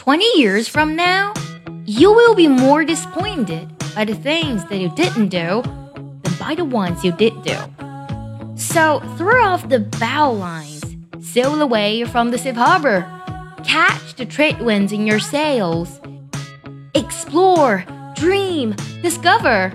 20 years from now, you will be more disappointed by the things that you didn't do than by the ones you did do. So throw off the bow lines, sail away from the safe harbor, catch the trade winds in your sails, explore, dream, discover